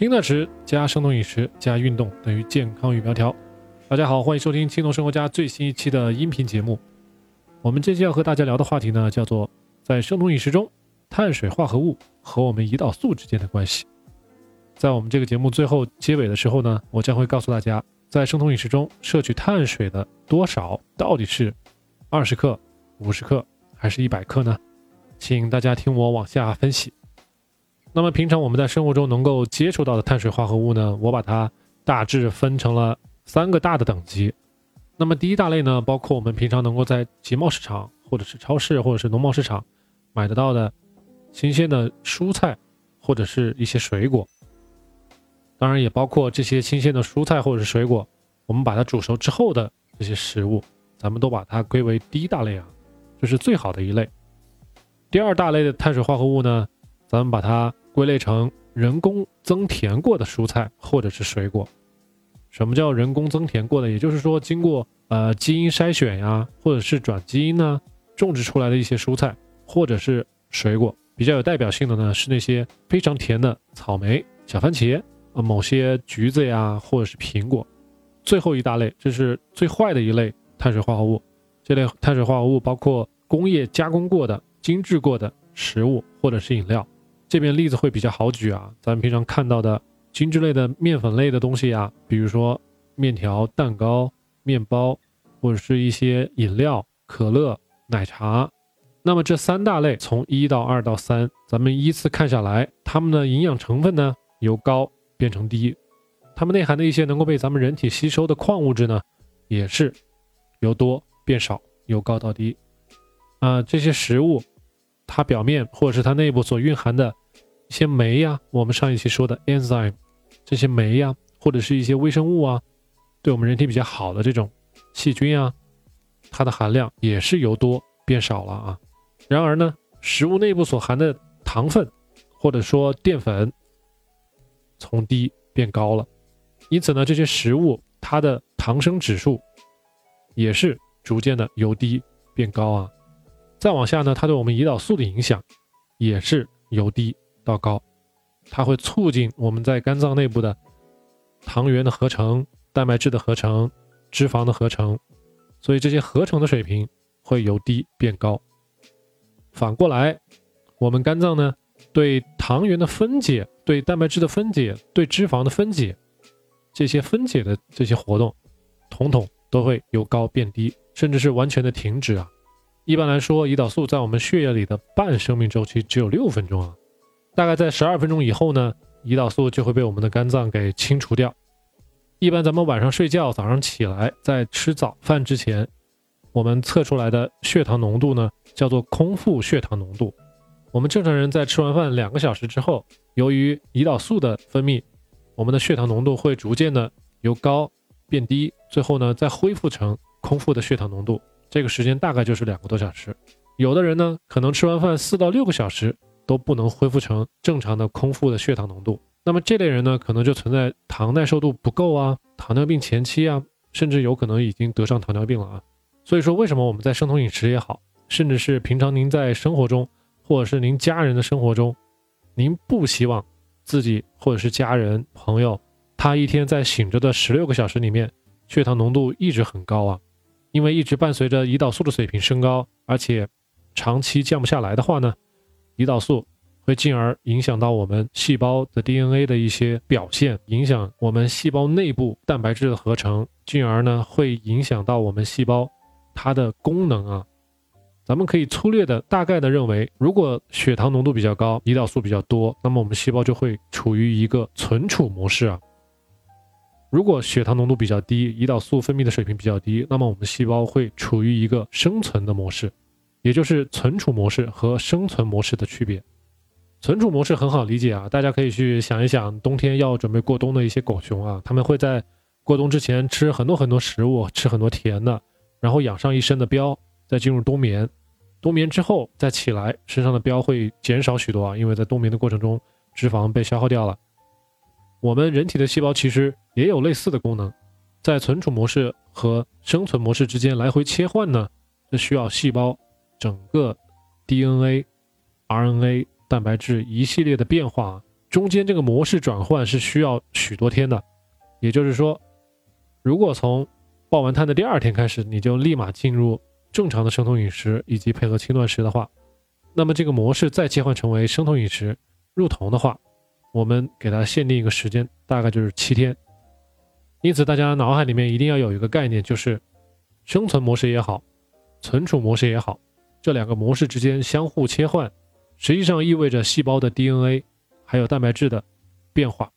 轻的吃加生酮饮食加运动等于健康与苗条。大家好，欢迎收听轻松生活家最新一期的音频节目。我们这期要和大家聊的话题呢，叫做在生酮饮食中，碳水化合物和我们胰岛素之间的关系。在我们这个节目最后结尾的时候呢，我将会告诉大家，在生酮饮食中摄取碳水的多少到底是二十克、五十克还是一百克呢？请大家听我往下分析。那么平常我们在生活中能够接触到的碳水化合物呢，我把它大致分成了三个大的等级。那么第一大类呢，包括我们平常能够在集贸市场或者是超市或者是农贸市场买得到的新鲜的蔬菜或者是一些水果。当然也包括这些新鲜的蔬菜或者是水果，我们把它煮熟之后的这些食物，咱们都把它归为第一大类啊，这是最好的一类。第二大类的碳水化合物呢，咱们把它。归类成人工增甜过的蔬菜或者是水果。什么叫人工增甜过的？也就是说，经过呃基因筛选呀，或者是转基因呢，种植出来的一些蔬菜或者是水果。比较有代表性的呢，是那些非常甜的草莓、小番茄，呃，某些橘子呀，或者是苹果。最后一大类，这是最坏的一类碳水化合物。这类碳水化合物包括工业加工过的、精制过的食物或者是饮料。这边例子会比较好举啊，咱们平常看到的精致类的面粉类的东西呀，比如说面条、蛋糕、面包，或者是一些饮料、可乐、奶茶。那么这三大类从一到二到三，咱们依次看下来，它们的营养成分呢由高变成低，它们内含的一些能够被咱们人体吸收的矿物质呢，也是由多变少，由高到低。啊，这些食物。它表面或者是它内部所蕴含的一些酶呀，我们上一期说的 enzyme，这些酶呀，或者是一些微生物啊，对我们人体比较好的这种细菌啊，它的含量也是由多变少了啊。然而呢，食物内部所含的糖分或者说淀粉从低变高了，因此呢，这些食物它的糖生指数也是逐渐的由低变高啊。再往下呢，它对我们胰岛素的影响也是由低到高，它会促进我们在肝脏内部的糖原的合成、蛋白质的合成、脂肪的合成，所以这些合成的水平会由低变高。反过来，我们肝脏呢，对糖原的分解、对蛋白质的分解、对脂肪的分解，这些分解的这些活动，统统都会由高变低，甚至是完全的停止啊。一般来说，胰岛素在我们血液里的半生命周期只有六分钟啊，大概在十二分钟以后呢，胰岛素就会被我们的肝脏给清除掉。一般咱们晚上睡觉，早上起来，在吃早饭之前，我们测出来的血糖浓度呢，叫做空腹血糖浓度。我们正常人在吃完饭两个小时之后，由于胰岛素的分泌，我们的血糖浓度会逐渐的由高变低，最后呢，再恢复成空腹的血糖浓度。这个时间大概就是两个多小时，有的人呢可能吃完饭四到六个小时都不能恢复成正常的空腹的血糖浓度，那么这类人呢可能就存在糖耐受度不够啊，糖尿病前期啊，甚至有可能已经得上糖尿病了啊。所以说，为什么我们在生酮饮食也好，甚至是平常您在生活中，或者是您家人的生活中，您不希望自己或者是家人朋友他一天在醒着的十六个小时里面血糖浓度一直很高啊？因为一直伴随着胰岛素的水平升高，而且长期降不下来的话呢，胰岛素会进而影响到我们细胞的 DNA 的一些表现，影响我们细胞内部蛋白质的合成，进而呢会影响到我们细胞它的功能啊。咱们可以粗略的、大概的认为，如果血糖浓度比较高，胰岛素比较多，那么我们细胞就会处于一个存储模式啊。如果血糖浓度比较低，胰岛素分泌的水平比较低，那么我们细胞会处于一个生存的模式，也就是存储模式和生存模式的区别。存储模式很好理解啊，大家可以去想一想，冬天要准备过冬的一些狗熊啊，他们会在过冬之前吃很多很多食物，吃很多甜的，然后养上一身的膘，再进入冬眠。冬眠之后再起来，身上的膘会减少许多啊，因为在冬眠的过程中，脂肪被消耗掉了。我们人体的细胞其实也有类似的功能，在存储模式和生存模式之间来回切换呢，这需要细胞整个 DNA、RNA、蛋白质一系列的变化中间这个模式转换是需要许多天的。也就是说，如果从爆完碳的第二天开始，你就立马进入正常的生酮饮食以及配合轻断食的话，那么这个模式再切换成为生酮饮食入酮的话，我们给它限定一个时间，大概就是七天。因此，大家脑海里面一定要有一个概念，就是生存模式也好，存储模式也好，这两个模式之间相互切换，实际上意味着细胞的 DNA 还有蛋白质的变化。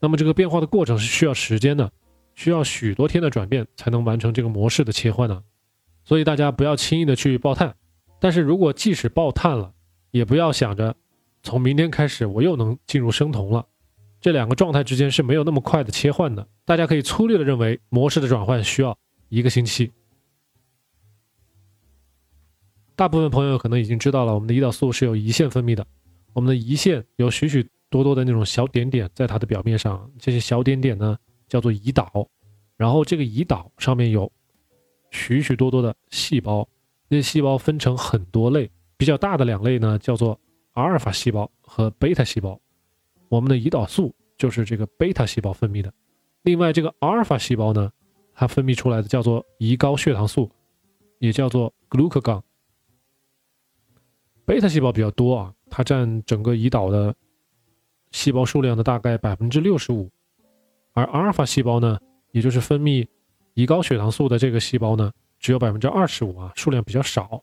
那么这个变化的过程是需要时间的，需要许多天的转变才能完成这个模式的切换呢。所以大家不要轻易的去爆碳。但是如果即使爆碳了，也不要想着从明天开始我又能进入生酮了。这两个状态之间是没有那么快的切换的，大家可以粗略的认为模式的转换需要一个星期。大部分朋友可能已经知道了，我们的胰岛素是由胰腺分泌的，我们的胰腺有许许多多的那种小点点在它的表面上，这些小点点呢叫做胰岛，然后这个胰岛上面有许许多多的细胞，那些细胞分成很多类，比较大的两类呢叫做阿尔法细胞和贝塔细胞。我们的胰岛素就是这个贝塔细胞分泌的，另外这个阿尔法细胞呢，它分泌出来的叫做胰高血糖素，也叫做 glucagon。贝塔细胞比较多啊，它占整个胰岛的细胞数量的大概百分之六十五，而阿尔法细胞呢，也就是分泌胰高血糖素的这个细胞呢，只有百分之二十五啊，数量比较少。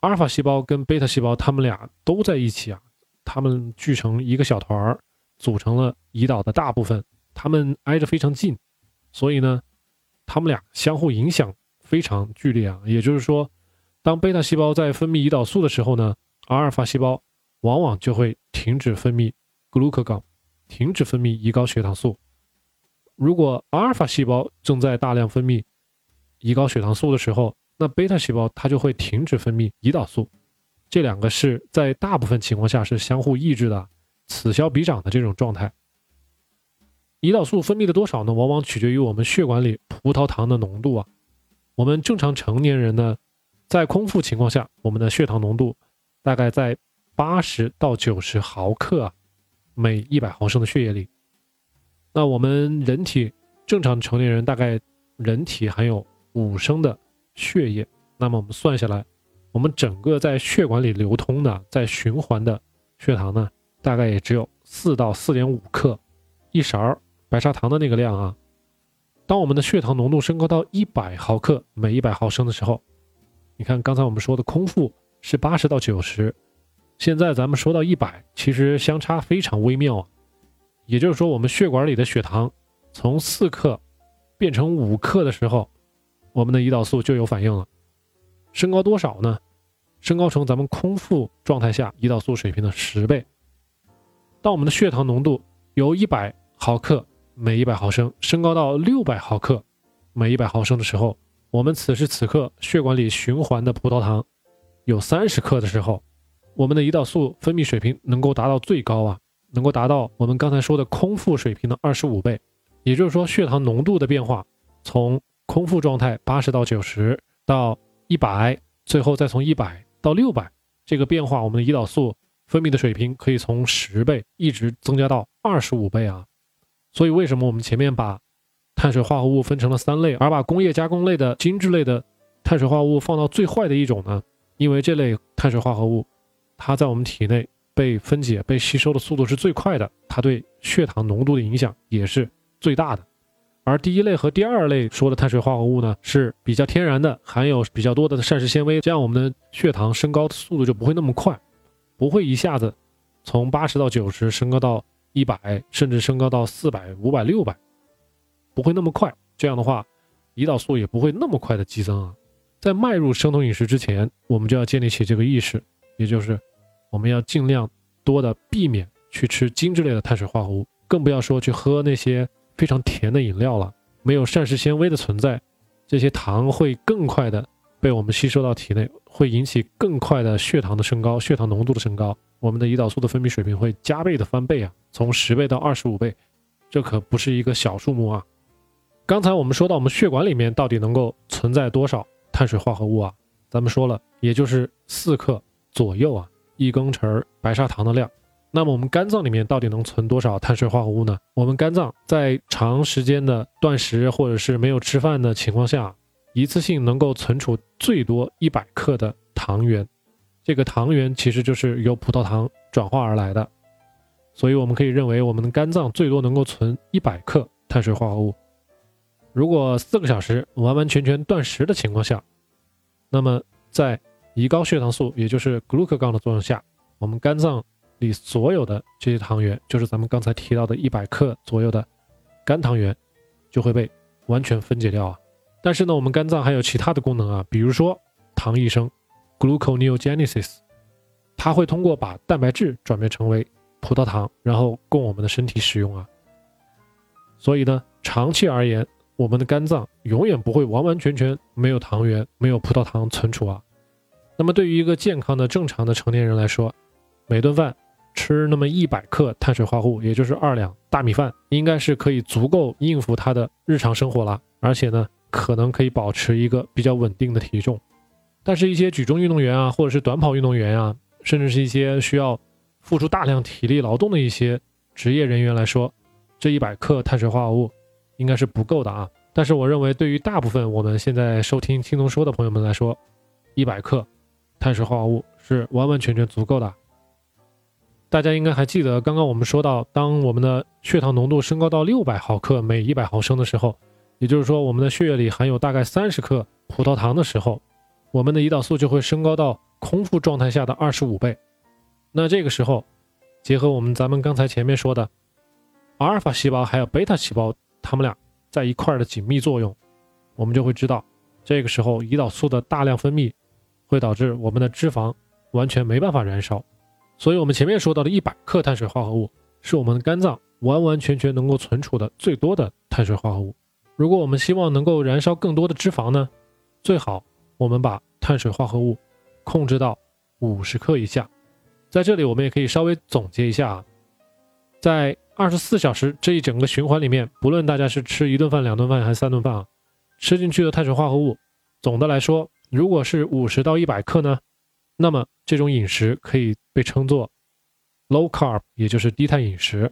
阿尔法细胞跟贝塔细胞，它们俩都在一起啊。它们聚成一个小团儿，组成了胰岛的大部分。它们挨着非常近，所以呢，它们俩相互影响非常剧烈啊。也就是说，当贝塔细胞在分泌胰岛素的时候呢，阿尔法细胞往往就会停止分泌 glucagon，停止分泌胰高血糖素。如果阿尔法细胞正在大量分泌胰高血糖素的时候，那贝塔细胞它就会停止分泌胰岛素。这两个是在大部分情况下是相互抑制的，此消彼长的这种状态。胰岛素分泌的多少呢？往往取决于我们血管里葡萄糖的浓度啊。我们正常成年人呢，在空腹情况下，我们的血糖浓度大概在八十到九十毫克啊，每一百毫升的血液里。那我们人体正常成年人大概人体含有五升的血液，那么我们算下来。我们整个在血管里流通的、在循环的血糖呢，大概也只有四到四点五克，一勺白砂糖的那个量啊。当我们的血糖浓度升高到一百毫克每一百毫升的时候，你看刚才我们说的空腹是八十到九十，现在咱们说到一百，其实相差非常微妙啊。也就是说，我们血管里的血糖从四克变成五克的时候，我们的胰岛素就有反应了。升高多少呢？升高成咱们空腹状态下胰岛素水平的十倍。当我们的血糖浓度由一百毫克每一百毫升升高到六百毫克每一百毫升的时候，我们此时此刻血管里循环的葡萄糖有三十克的时候，我们的胰岛素分泌水平能够达到最高啊，能够达到我们刚才说的空腹水平的二十五倍。也就是说，血糖浓度的变化从空腹状态八十到九十到。一百，最后再从一百到六百，这个变化，我们的胰岛素分泌的水平可以从十倍一直增加到二十五倍啊！所以为什么我们前面把碳水化合物分成了三类，而把工业加工类的精致类的碳水化合物放到最坏的一种呢？因为这类碳水化合物，它在我们体内被分解、被吸收的速度是最快的，它对血糖浓度的影响也是最大的。而第一类和第二类说的碳水化合物呢，是比较天然的，含有比较多的膳食纤维，这样我们的血糖升高的速度就不会那么快，不会一下子从八十到九十升高到一百，甚至升高到四百、五百、六百，不会那么快。这样的话，胰岛素也不会那么快的激增啊。在迈入生酮饮食之前，我们就要建立起这个意识，也就是我们要尽量多的避免去吃精致类的碳水化合物，更不要说去喝那些。非常甜的饮料了，没有膳食纤维的存在，这些糖会更快的被我们吸收到体内，会引起更快的血糖的升高，血糖浓度的升高，我们的胰岛素的分泌水平会加倍的翻倍啊，从十倍到二十五倍，这可不是一个小数目啊。刚才我们说到我们血管里面到底能够存在多少碳水化合物啊？咱们说了，也就是四克左右啊，一羹匙白砂糖的量。那么我们肝脏里面到底能存多少碳水化合物呢？我们肝脏在长时间的断食或者是没有吃饭的情况下，一次性能够存储最多一百克的糖原。这个糖原其实就是由葡萄糖转化而来的，所以我们可以认为我们的肝脏最多能够存一百克碳水化合物。如果四个小时完完全全断食的情况下，那么在胰高血糖素，也就是 glucagon 的作用下，我们肝脏里所有的这些糖原，就是咱们刚才提到的一百克左右的肝糖原，就会被完全分解掉啊。但是呢，我们肝脏还有其他的功能啊，比如说糖异生。gluconeogenesis，它会通过把蛋白质转变成为葡萄糖，然后供我们的身体使用啊。所以呢，长期而言，我们的肝脏永远不会完完全全没有糖原、没有葡萄糖存储啊。那么对于一个健康的、正常的成年人来说，每顿饭吃那么一百克碳水化合物，也就是二两大米饭，应该是可以足够应付他的日常生活了，而且呢，可能可以保持一个比较稳定的体重。但是，一些举重运动员啊，或者是短跑运动员啊，甚至是一些需要付出大量体力劳动的一些职业人员来说，这一百克碳水化合物应该是不够的啊。但是，我认为对于大部分我们现在收听轻松说的朋友们来说，一百克碳水化合物是完完全全足够的。大家应该还记得，刚刚我们说到，当我们的血糖浓度升高到六百毫克每一百毫升的时候，也就是说，我们的血液里含有大概三十克葡萄糖的时候。我们的胰岛素就会升高到空腹状态下的二十五倍。那这个时候，结合我们咱们刚才前面说的阿尔法细胞还有贝塔细胞，它们俩在一块儿的紧密作用，我们就会知道，这个时候胰岛素的大量分泌会导致我们的脂肪完全没办法燃烧。所以，我们前面说到的一百克碳水化合物是我们肝脏完完全全能够存储的最多的碳水化合物。如果我们希望能够燃烧更多的脂肪呢，最好。我们把碳水化合物控制到五十克以下，在这里我们也可以稍微总结一下啊，在二十四小时这一整个循环里面，不论大家是吃一顿饭、两顿饭还是三顿饭啊，吃进去的碳水化合物，总的来说，如果是五十到一百克呢，那么这种饮食可以被称作 low carb，也就是低碳饮食。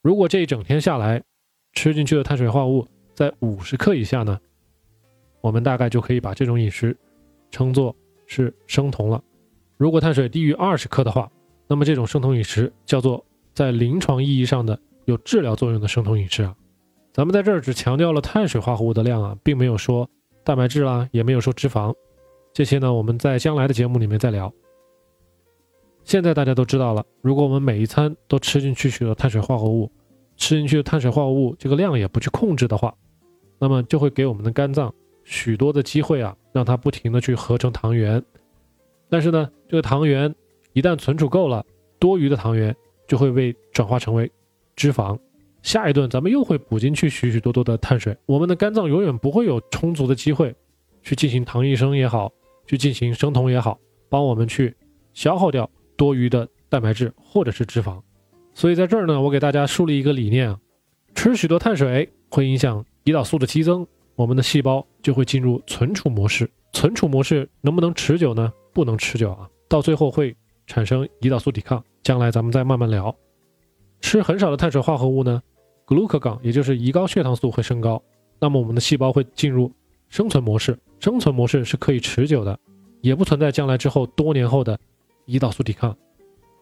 如果这一整天下来吃进去的碳水化合物在五十克以下呢？我们大概就可以把这种饮食称作是生酮了。如果碳水低于二十克的话，那么这种生酮饮食叫做在临床意义上的有治疗作用的生酮饮食啊。咱们在这儿只强调了碳水化合物的量啊，并没有说蛋白质啦，也没有说脂肪，这些呢我们在将来的节目里面再聊。现在大家都知道了，如果我们每一餐都吃进去许多碳水化合物，吃进去的碳水化合物这个量也不去控制的话，那么就会给我们的肝脏。许多的机会啊，让它不停的去合成糖原，但是呢，这个糖原一旦存储够了，多余的糖原就会被转化成为脂肪，下一顿咱们又会补进去许许多多的碳水，我们的肝脏永远不会有充足的机会去进行糖异生也好，去进行生酮也好，帮我们去消耗掉多余的蛋白质或者是脂肪。所以在这儿呢，我给大家树立一个理念啊，吃许多碳水会影响胰岛素的激增。我们的细胞就会进入存储模式，存储模式能不能持久呢？不能持久啊，到最后会产生胰岛素抵抗。将来咱们再慢慢聊。吃很少的碳水化合物呢，glucagon 也就是胰高血糖素会升高，那么我们的细胞会进入生存模式，生存模式是可以持久的，也不存在将来之后多年后的胰岛素抵抗。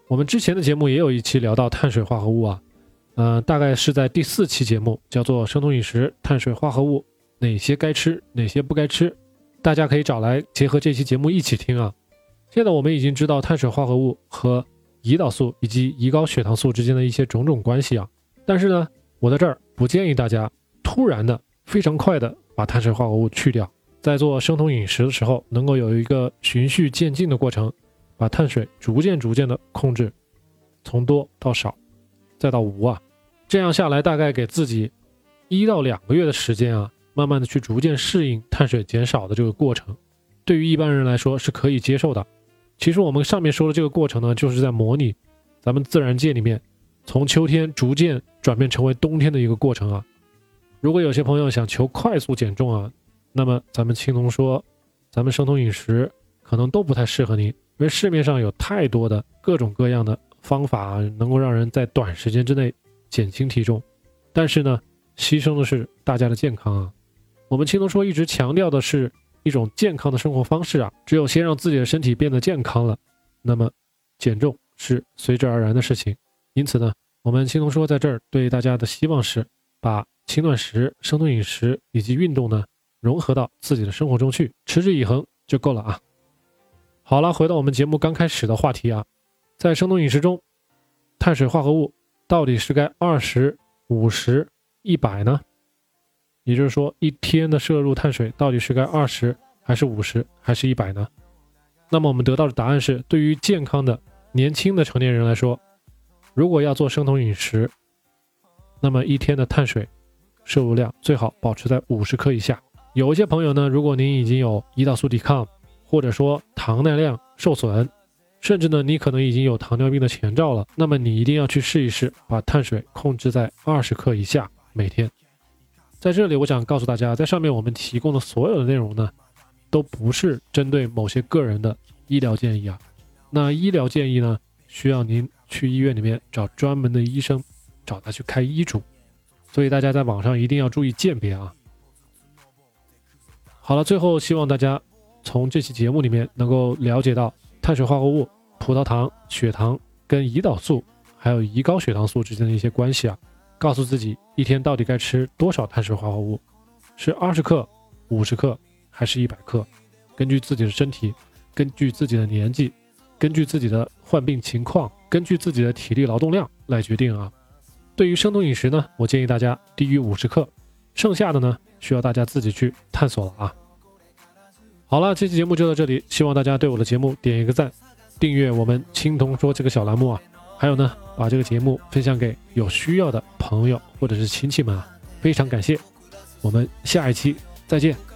我们之前的节目也有一期聊到碳水化合物啊，嗯，大概是在第四期节目，叫做生酮饮食碳水化合物。哪些该吃，哪些不该吃，大家可以找来结合这期节目一起听啊。现在我们已经知道碳水化合物和胰岛素以及胰高血糖素之间的一些种种关系啊。但是呢，我在这儿不建议大家突然的、非常快的把碳水化合物去掉，在做生酮饮食的时候，能够有一个循序渐进的过程，把碳水逐渐逐渐的控制，从多到少，再到无啊。这样下来，大概给自己一到两个月的时间啊。慢慢的去逐渐适应碳水减少的这个过程，对于一般人来说是可以接受的。其实我们上面说的这个过程呢，就是在模拟咱们自然界里面从秋天逐渐转变成为冬天的一个过程啊。如果有些朋友想求快速减重啊，那么咱们青铜说，咱们生酮饮食可能都不太适合您，因为市面上有太多的各种各样的方法能够让人在短时间之内减轻体重，但是呢，牺牲的是大家的健康啊。我们青龙说一直强调的是一种健康的生活方式啊，只有先让自己的身体变得健康了，那么减重是随之而然的事情。因此呢，我们青龙说在这儿对大家的希望是把轻断食、生酮饮食以及运动呢融合到自己的生活中去，持之以恒就够了啊。好了，回到我们节目刚开始的话题啊，在生酮饮食中，碳水化合物到底是该二十五十一百呢？也就是说，一天的摄入碳水到底是该二十还是五十还是一百呢？那么我们得到的答案是，对于健康的年轻的成年人来说，如果要做生酮饮食，那么一天的碳水摄入量最好保持在五十克以下。有一些朋友呢，如果您已经有胰岛素抵抗，或者说糖耐量受损，甚至呢你可能已经有糖尿病的前兆了，那么你一定要去试一试，把碳水控制在二十克以下每天。在这里，我想告诉大家，在上面我们提供的所有的内容呢，都不是针对某些个人的医疗建议啊。那医疗建议呢，需要您去医院里面找专门的医生，找他去开医嘱。所以大家在网上一定要注意鉴别啊。好了，最后希望大家从这期节目里面能够了解到碳水化合物、葡萄糖、血糖跟胰岛素还有胰高血糖素之间的一些关系啊。告诉自己一天到底该吃多少碳水化合物，是二十克、五十克还是一百克？根据自己的身体，根据自己的年纪，根据自己的患病情况，根据自己的体力劳动量来决定啊。对于生酮饮食呢，我建议大家低于五十克，剩下的呢需要大家自己去探索了啊。好了，这期节目就到这里，希望大家对我的节目点一个赞，订阅我们青铜说这个小栏目啊。还有呢，把这个节目分享给有需要的朋友或者是亲戚们啊，非常感谢。我们下一期再见。